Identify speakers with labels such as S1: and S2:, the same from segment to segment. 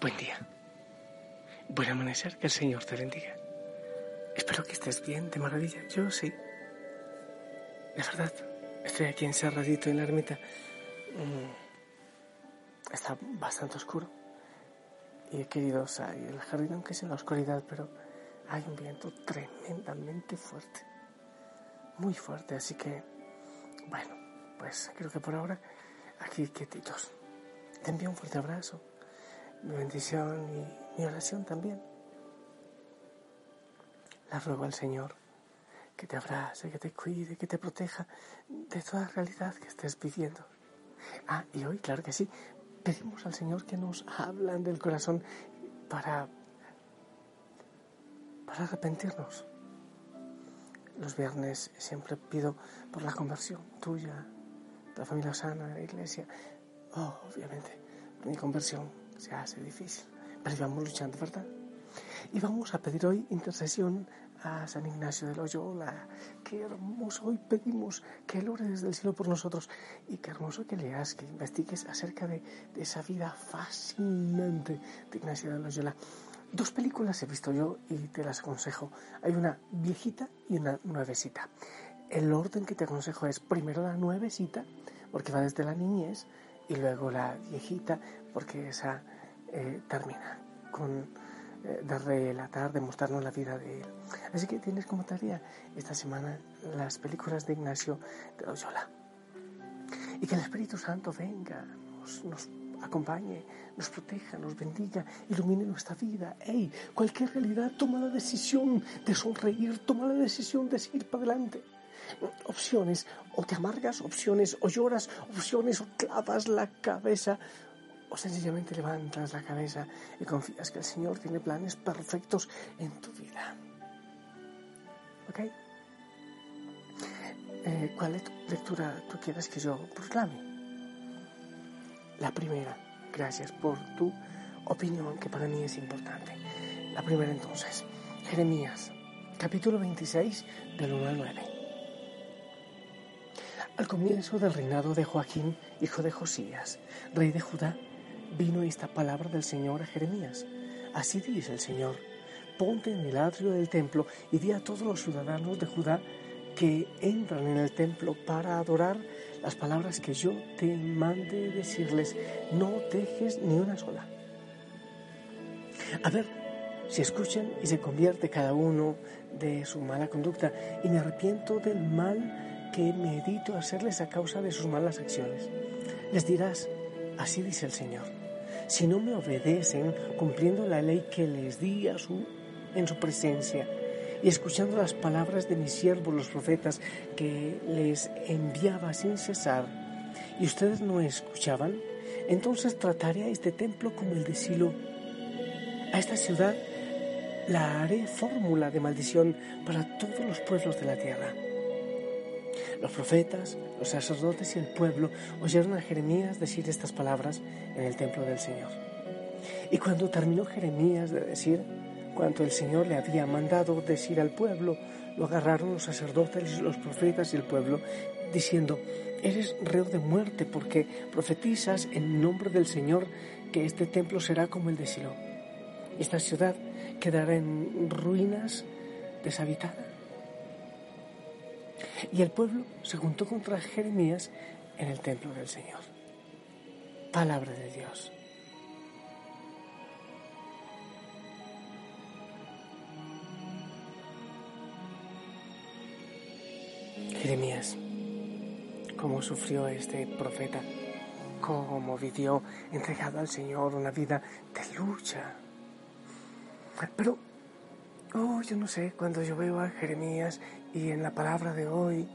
S1: Buen día. Buen amanecer, que el Señor te bendiga. Espero que estés bien, de maravilla. Yo sí. De verdad, estoy aquí encerradito en la ermita. Mm, está bastante oscuro. Y he querido salir del jardín, aunque sea en la oscuridad, pero hay un viento tremendamente fuerte. Muy fuerte, así que, bueno, pues creo que por ahora aquí quietitos. Te envío un fuerte abrazo mi bendición y mi oración también. La ruego al Señor que te abrace, que te cuide, que te proteja de toda realidad que estés viviendo. Ah, y hoy, claro que sí, pedimos al Señor que nos hablan del corazón para, para arrepentirnos. Los viernes siempre pido por la conversión tuya, la familia sana, la iglesia. Oh, obviamente, mi conversión se hace difícil, pero vamos luchando, ¿verdad? Y vamos a pedir hoy intercesión a San Ignacio de Loyola. Qué hermoso hoy pedimos que Él ore desde el cielo por nosotros y qué hermoso que leas, que investigues acerca de, de esa vida fascinante de Ignacio de Loyola. Dos películas he visto yo y te las aconsejo. Hay una viejita y una nuevecita. El orden que te aconsejo es primero la nuevecita, porque va desde la niñez, y luego la viejita, porque esa eh, termina con eh, de relatar, de mostrarnos la vida de él. Así que tienes como tarea esta semana las películas de Ignacio de Loyola. Y que el Espíritu Santo venga, nos, nos acompañe, nos proteja, nos bendiga, ilumine nuestra vida. ¡Ey! Cualquier realidad, toma la decisión de sonreír, toma la decisión de seguir para adelante opciones, o te amargas, opciones, o lloras, opciones, o clavas la cabeza, o sencillamente levantas la cabeza y confías que el Señor tiene planes perfectos en tu vida. ¿Ok? Eh, ¿Cuál lectura tú quieres que yo proclame? La primera, gracias por tu opinión que para mí es importante. La primera entonces, Jeremías, capítulo 26, del 1 al 9. Al comienzo del reinado de Joaquín, hijo de Josías, rey de Judá, vino esta palabra del Señor a Jeremías. Así dice el Señor, ponte en el atrio del templo y di a todos los ciudadanos de Judá que entran en el templo para adorar las palabras que yo te mande decirles, no dejes ni una sola. A ver si escuchan y se convierte cada uno de su mala conducta y me arrepiento del mal que medito hacerles a causa de sus malas acciones. Les dirás, así dice el Señor, si no me obedecen cumpliendo la ley que les di en su presencia y escuchando las palabras de mis siervos los profetas que les enviaba sin cesar, y ustedes no escuchaban, entonces trataré a este templo como el de Silo. A esta ciudad la haré fórmula de maldición para todos los pueblos de la tierra. Los profetas, los sacerdotes y el pueblo oyeron a Jeremías decir estas palabras en el templo del Señor. Y cuando terminó Jeremías de decir cuanto el Señor le había mandado decir al pueblo, lo agarraron los sacerdotes, los profetas y el pueblo, diciendo, eres reo de muerte porque profetizas en nombre del Señor que este templo será como el de Silo. Esta ciudad quedará en ruinas deshabitada y el pueblo se juntó contra Jeremías en el templo del Señor. Palabra de Dios. Jeremías, cómo sufrió este profeta, cómo vivió entregado al Señor una vida de lucha. Pero Oh, yo no sé, cuando yo veo a Jeremías y en la palabra de hoy,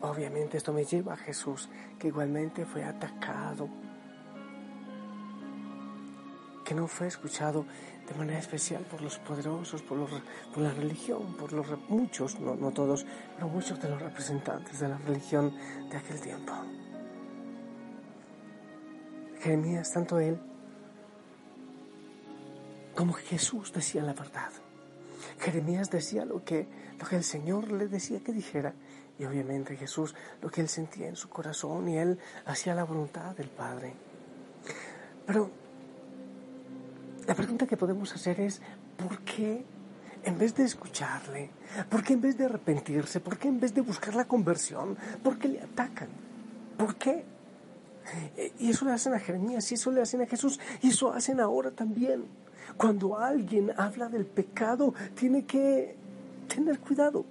S1: obviamente esto me lleva a Jesús, que igualmente fue atacado, que no fue escuchado de manera especial por los poderosos, por, los, por la religión, por los muchos, no, no todos, pero muchos de los representantes de la religión de aquel tiempo. Jeremías, tanto él como Jesús decían la verdad. Jeremías decía lo que, lo que el Señor le decía que dijera y obviamente Jesús lo que él sentía en su corazón y él hacía la voluntad del Padre. Pero La pregunta que podemos hacer es, ¿por qué en vez de escucharle? ¿Por qué en vez de arrepentirse? ¿Por qué en vez de buscar la conversión? ¿Por qué le atacan? ¿Por qué? Y eso le hacen a Jeremías, y eso le hacen a Jesús, y eso hacen ahora también. Cuando alguien habla del pecado, tiene que tener cuidado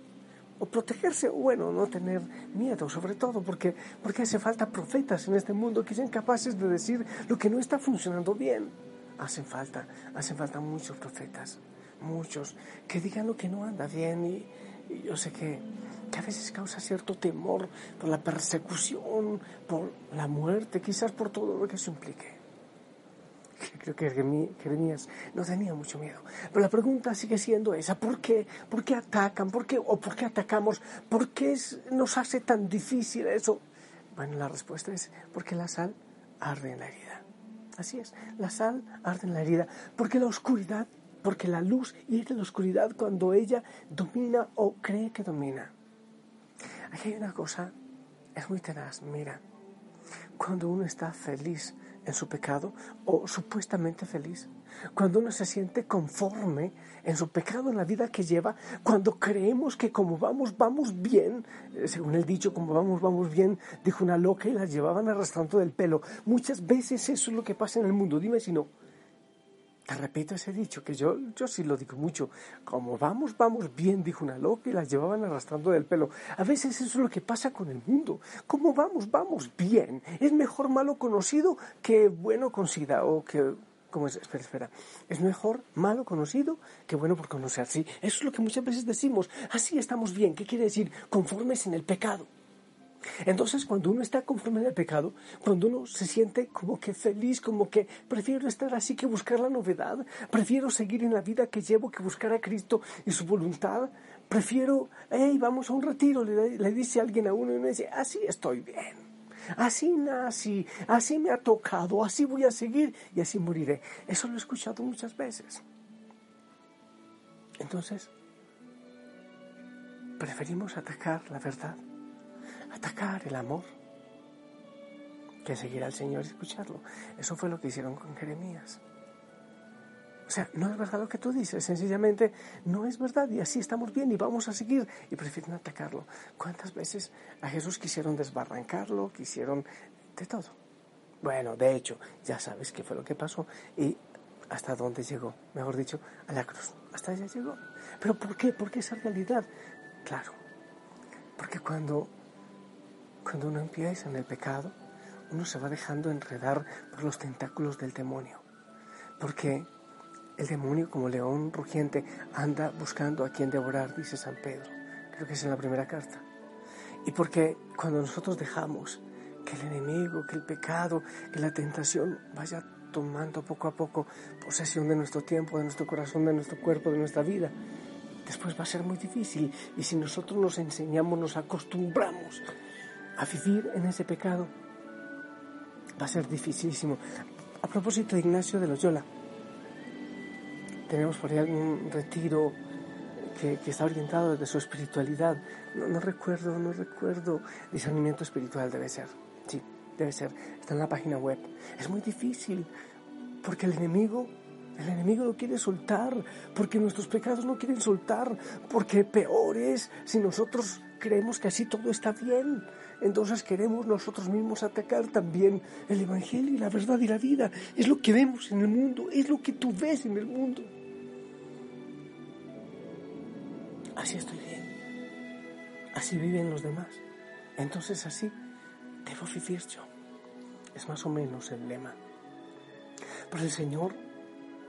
S1: o protegerse, o bueno, no tener miedo, sobre todo porque, porque hace falta profetas en este mundo que sean capaces de decir lo que no está funcionando bien. Hacen falta, hacen falta muchos profetas, muchos, que digan lo que no anda bien y, yo sé que, que a veces causa cierto temor por la persecución, por la muerte, quizás por todo lo que eso implique. Creo que Jeremías no tenía mucho miedo. Pero la pregunta sigue siendo esa, ¿por qué? ¿Por qué atacan? ¿Por qué? ¿O por qué atacamos? ¿Por qué nos hace tan difícil eso? Bueno, la respuesta es porque la sal arde en la herida. Así es, la sal arde en la herida, porque la oscuridad, porque la luz hiere la oscuridad cuando ella domina o cree que domina. Aquí hay una cosa, es muy tenaz, mira, cuando uno está feliz en su pecado o supuestamente feliz, cuando uno se siente conforme en su pecado, en la vida que lleva, cuando creemos que como vamos, vamos bien, eh, según el dicho, como vamos, vamos bien, dijo una loca y la llevaban arrastrando del pelo. Muchas veces eso es lo que pasa en el mundo, dime si no. Te repito ese dicho, que yo, yo sí lo digo mucho. Como vamos, vamos bien, dijo una loca y la llevaban arrastrando del pelo. A veces eso es lo que pasa con el mundo. Como vamos, vamos bien. Es mejor malo conocido que bueno conocido o que... ¿Cómo es? Espera, espera. Es mejor malo conocido que bueno por conocer. Sí, eso es lo que muchas veces decimos. Así estamos bien. ¿Qué quiere decir? Conformes en el pecado. Entonces, cuando uno está conforme el pecado, cuando uno se siente como que feliz, como que prefiero estar así que buscar la novedad, prefiero seguir en la vida que llevo que buscar a Cristo y su voluntad, prefiero, hey, vamos a un retiro, le, dice alguien a uno y uno dice, así estoy bien. Así nací, así me ha tocado, así voy a seguir y así moriré. Eso lo he escuchado muchas veces. Entonces, preferimos atacar la verdad atacar el amor que seguir al Señor y escucharlo. Eso fue lo que hicieron con Jeremías. O sea, no es verdad lo que tú dices, sencillamente no es verdad y así estamos bien y vamos a seguir y prefieren atacarlo. ¿Cuántas veces a Jesús quisieron desbarrancarlo, quisieron de todo? Bueno, de hecho, ya sabes qué fue lo que pasó y hasta dónde llegó, mejor dicho, a la cruz. Hasta allá llegó. ¿Pero por qué? ¿Por qué esa realidad? Claro, porque cuando cuando uno empieza en el pecado, uno se va dejando enredar por los tentáculos del demonio. Porque el demonio, como león rugiente, anda buscando a quien devorar, dice San Pedro. Creo que es en la primera carta. Y porque cuando nosotros dejamos que el enemigo, que el pecado, que la tentación vaya tomando poco a poco posesión de nuestro tiempo, de nuestro corazón, de nuestro cuerpo, de nuestra vida, después va a ser muy difícil. Y si nosotros nos enseñamos, nos acostumbramos a vivir en ese pecado va a ser dificilísimo. A propósito de Ignacio de Loyola, tenemos por ahí algún retiro que, está orientado desde su espiritualidad. No, recuerdo, no recuerdo. Discernimiento espiritual debe ser. Sí, debe ser. Está en la página web. Es muy difícil porque el enemigo el enemigo no quiere soltar, porque nuestros pecados no quieren soltar, porque peor es si nosotros creemos que así todo está bien. Entonces queremos nosotros mismos atacar también el Evangelio y la verdad y la vida. Es lo que vemos en el mundo, es lo que tú ves en el mundo. Así estoy bien. Así viven los demás. Entonces así debo vivir yo. Es más o menos el lema. Pero el Señor,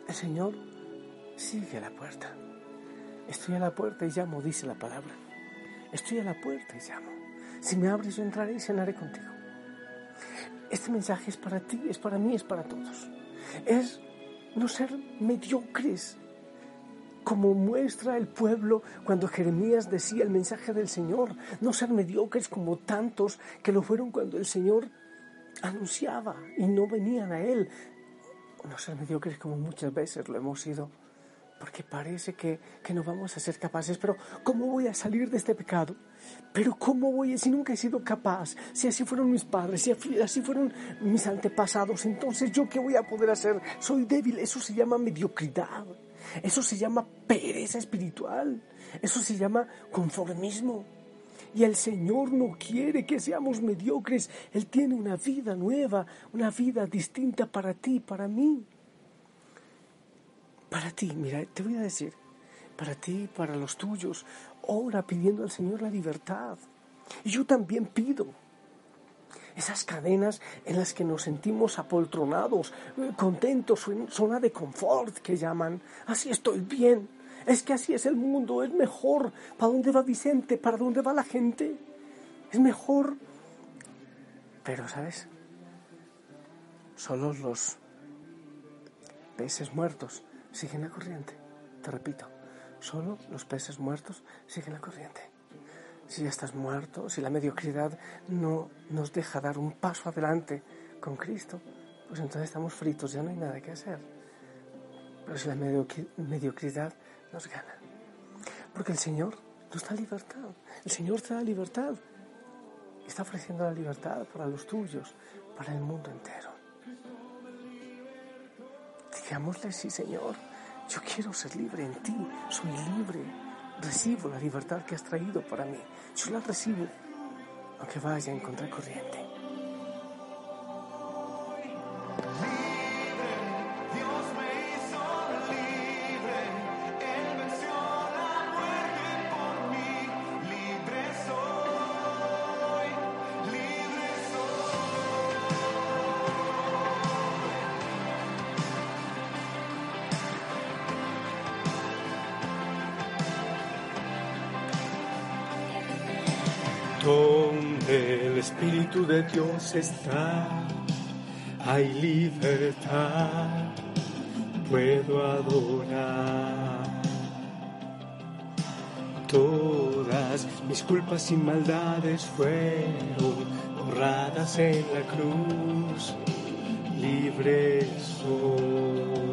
S1: el Señor sigue a la puerta. Estoy a la puerta y llamo, dice la palabra. Estoy a la puerta y llamo. Si me abres, yo entraré y cenaré contigo. Este mensaje es para ti, es para mí, es para todos. Es no ser mediocres, como muestra el pueblo cuando Jeremías decía el mensaje del Señor. No ser mediocres como tantos que lo fueron cuando el Señor anunciaba y no venían a Él. No ser mediocres como muchas veces lo hemos sido porque parece que, que, no vamos a ser capaces. Pero ¿cómo voy a salir de este pecado? Pero ¿cómo voy si nunca he sido capaz? Si así fueron mis padres, si así fueron mis antepasados, entonces yo qué voy a poder hacer? Soy débil, eso se llama mediocridad, eso se llama pereza espiritual, eso se llama conformismo. Y el Señor no quiere que seamos mediocres, Él tiene una vida nueva, una vida distinta para ti, para mí. Para ti, mira, te voy a decir, para ti, para los tuyos, ora pidiendo al Señor la libertad. Y yo también pido. Esas cadenas en las que nos sentimos apoltronados, eh, contentos, en zona de confort que llaman. Así estoy bien. Es que así es el mundo, es mejor. ¿Para dónde va Vicente? ¿Para dónde va la gente? Es mejor. Pero, ¿sabes? Solo los peces muertos siguen la corriente. Te repito, solo los peces muertos siguen la corriente. Si ya estás muerto, si la mediocridad no nos deja dar un paso adelante con Cristo, pues entonces estamos fritos, ya no hay nada que hacer. Pero si la mediocridad nos gana, porque el Señor nos da libertad, el Señor te da libertad está ofreciendo la libertad para los tuyos, para el mundo entero. Digámosle, sí, Señor, yo quiero ser libre en ti, soy libre, recibo la libertad que has traído para mí, yo la recibo, aunque vaya en contracorriente.
S2: El Espíritu de Dios está, hay libertad, puedo adorar. Todas mis culpas y maldades fueron borradas en la cruz, libre soy,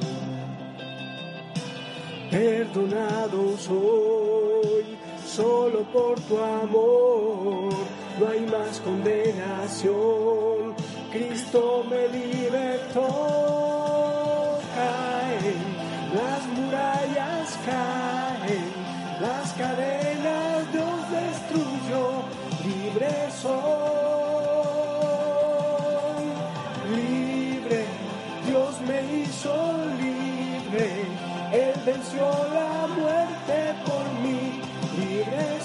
S2: perdonado soy solo por tu amor, no hay más condenación. Cristo me libertó, caen, las murallas caen, las cadenas. Dios destruyó, libre soy, libre, Dios me hizo libre, Él venció la muerte por mí.
S1: Y qué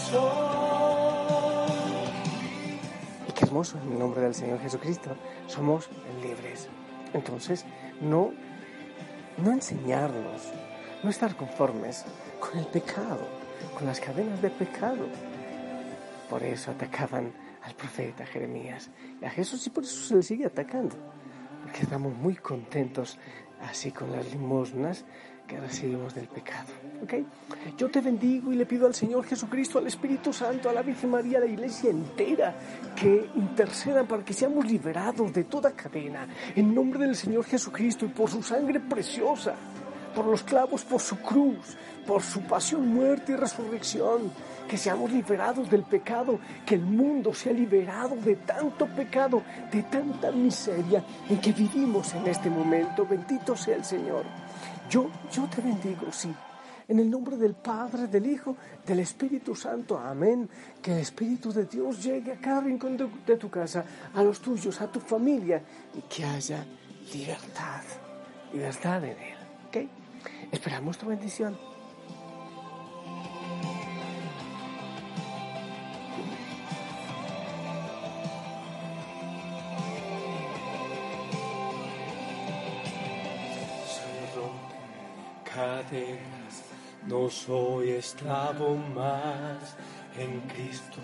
S1: en el nombre del Señor Jesucristo, somos libres. Entonces, no, no enseñarnos, no estar conformes con el pecado, con las cadenas de pecado. Por eso atacaban al profeta Jeremías y a Jesús y por eso se le sigue atacando. Porque estamos muy contentos así con las limosnas que recibimos del pecado. ¿okay? Yo te bendigo y le pido al Señor Jesucristo, al Espíritu Santo, a la Virgen María, a la Iglesia entera, que intercedan para que seamos liberados de toda cadena, en nombre del Señor Jesucristo y por su sangre preciosa, por los clavos, por su cruz, por su pasión, muerte y resurrección, que seamos liberados del pecado, que el mundo sea liberado de tanto pecado, de tanta miseria en que vivimos en este momento. Bendito sea el Señor. Yo, yo te bendigo, sí. En el nombre del Padre, del Hijo, del Espíritu Santo. Amén. Que el Espíritu de Dios llegue a cada rincón de, tu casa, a los tuyos, a tu familia, y que haya libertad. Libertad en Él. ¿Ok? Esperamos tu bendición.
S2: No soy esclavo más, en Cristo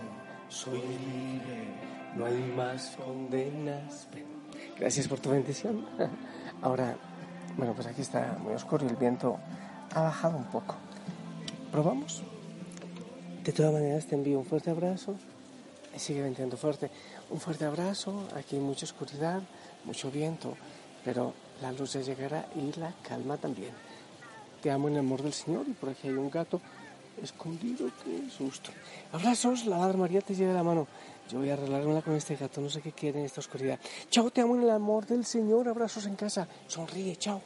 S2: soy libre, no hay más condenas.
S1: Gracias por tu bendición. Ahora, bueno, pues aquí está muy oscuro y el viento ha bajado un poco. ¿Probamos? De todas maneras, te envío un fuerte abrazo. Sigue venteando fuerte. Un fuerte abrazo. Aquí hay mucha oscuridad, mucho viento, pero la luz ya llegará y la calma también. Te amo en el amor del Señor y por aquí hay un gato escondido, qué susto. Abrazos, la Madre María te lleve la mano. Yo voy a arreglármela con este gato, no sé qué quiere en esta oscuridad. Chao, te amo en el amor del Señor, abrazos en casa. Sonríe, chao.